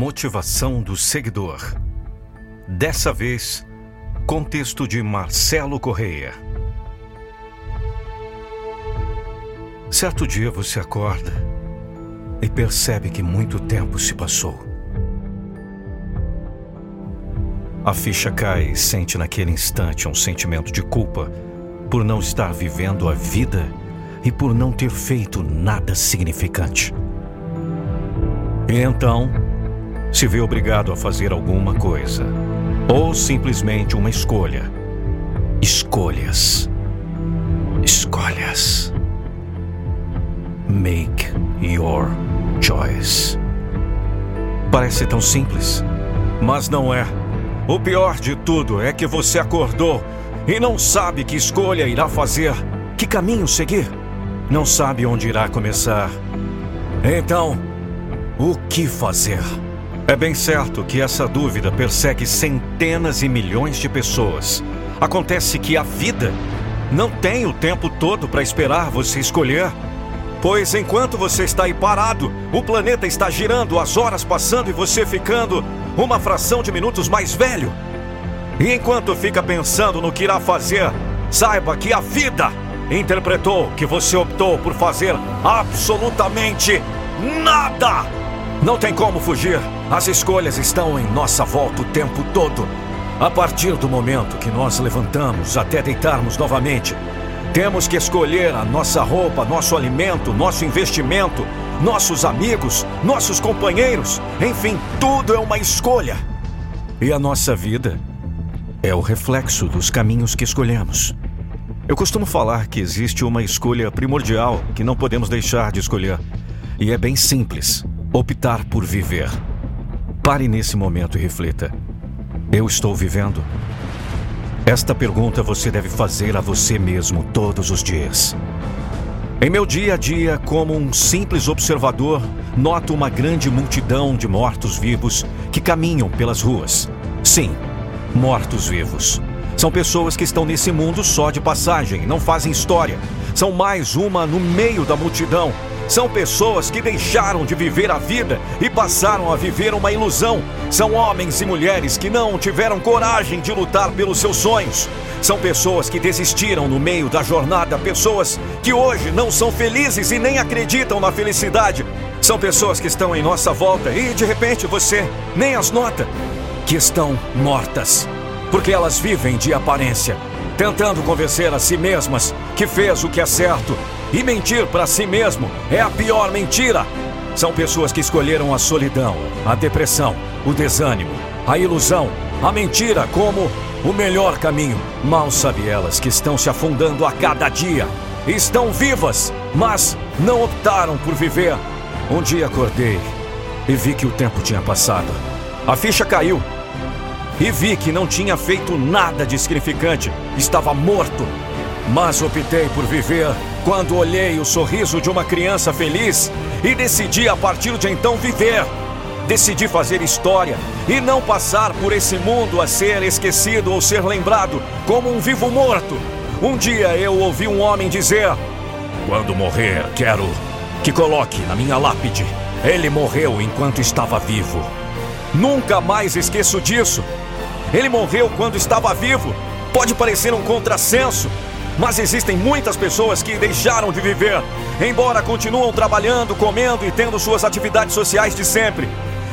Motivação do seguidor. Dessa vez, contexto de Marcelo Correia. Certo dia você acorda e percebe que muito tempo se passou. A ficha cai e sente naquele instante um sentimento de culpa por não estar vivendo a vida e por não ter feito nada significante. E então, se vê obrigado a fazer alguma coisa, ou simplesmente uma escolha. Escolhas. Escolhas. Make your choice. Parece tão simples, mas não é. O pior de tudo é que você acordou e não sabe que escolha irá fazer, que caminho seguir. Não sabe onde irá começar. Então, o que fazer? É bem certo que essa dúvida persegue centenas e milhões de pessoas. Acontece que a vida não tem o tempo todo para esperar você escolher. Pois enquanto você está aí parado, o planeta está girando, as horas passando e você ficando uma fração de minutos mais velho. E enquanto fica pensando no que irá fazer, saiba que a vida interpretou que você optou por fazer absolutamente nada. Não tem como fugir. As escolhas estão em nossa volta o tempo todo. A partir do momento que nós levantamos até deitarmos novamente, temos que escolher a nossa roupa, nosso alimento, nosso investimento, nossos amigos, nossos companheiros. Enfim, tudo é uma escolha. E a nossa vida é o reflexo dos caminhos que escolhemos. Eu costumo falar que existe uma escolha primordial que não podemos deixar de escolher. E é bem simples optar por viver. Pare nesse momento e reflita: Eu estou vivendo? Esta pergunta você deve fazer a você mesmo todos os dias. Em meu dia a dia, como um simples observador, noto uma grande multidão de mortos-vivos que caminham pelas ruas. Sim, mortos-vivos. São pessoas que estão nesse mundo só de passagem, não fazem história. São mais uma no meio da multidão são pessoas que deixaram de viver a vida e passaram a viver uma ilusão. São homens e mulheres que não tiveram coragem de lutar pelos seus sonhos. São pessoas que desistiram no meio da jornada, pessoas que hoje não são felizes e nem acreditam na felicidade. São pessoas que estão em nossa volta e de repente você nem as nota, que estão mortas, porque elas vivem de aparência, tentando convencer a si mesmas que fez o que é certo e mentir para si mesmo é a pior mentira. São pessoas que escolheram a solidão, a depressão, o desânimo, a ilusão, a mentira como o melhor caminho. Mal sabe elas que estão se afundando a cada dia. Estão vivas, mas não optaram por viver. Um dia acordei e vi que o tempo tinha passado. A ficha caiu e vi que não tinha feito nada de significante. Estava morto. Mas optei por viver quando olhei o sorriso de uma criança feliz e decidi a partir de então viver. Decidi fazer história e não passar por esse mundo a ser esquecido ou ser lembrado como um vivo morto. Um dia eu ouvi um homem dizer: Quando morrer, quero que coloque na minha lápide. Ele morreu enquanto estava vivo. Nunca mais esqueço disso. Ele morreu quando estava vivo. Pode parecer um contrassenso, mas existem muitas pessoas que deixaram de viver, embora continuam trabalhando, comendo e tendo suas atividades sociais de sempre.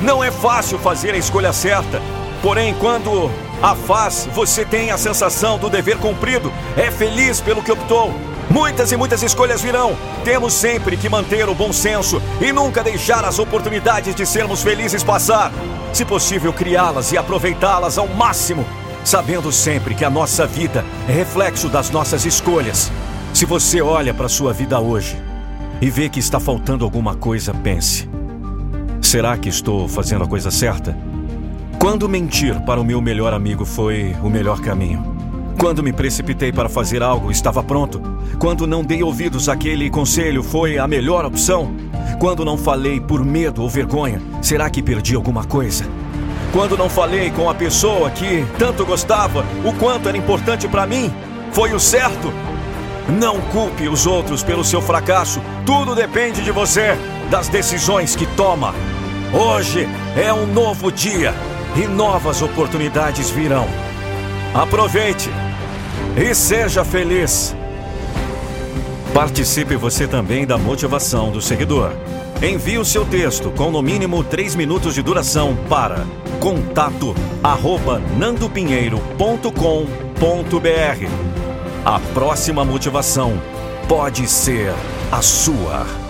Não é fácil fazer a escolha certa, porém, quando a faz, você tem a sensação do dever cumprido, é feliz pelo que optou. Muitas e muitas escolhas virão. Temos sempre que manter o bom senso e nunca deixar as oportunidades de sermos felizes passar. Se possível, criá-las e aproveitá-las ao máximo sabendo sempre que a nossa vida é reflexo das nossas escolhas. Se você olha para sua vida hoje e vê que está faltando alguma coisa, pense: Será que estou fazendo a coisa certa? Quando mentir para o meu melhor amigo foi o melhor caminho? Quando me precipitei para fazer algo, estava pronto? Quando não dei ouvidos àquele conselho, foi a melhor opção? Quando não falei por medo ou vergonha, será que perdi alguma coisa? Quando não falei com a pessoa que tanto gostava, o quanto era importante para mim, foi o certo? Não culpe os outros pelo seu fracasso. Tudo depende de você, das decisões que toma. Hoje é um novo dia e novas oportunidades virão. Aproveite e seja feliz. Participe você também da motivação do seguidor. Envie o seu texto com no mínimo 3 minutos de duração para contato arroba nandopinheiro.com.br. A próxima motivação pode ser a sua.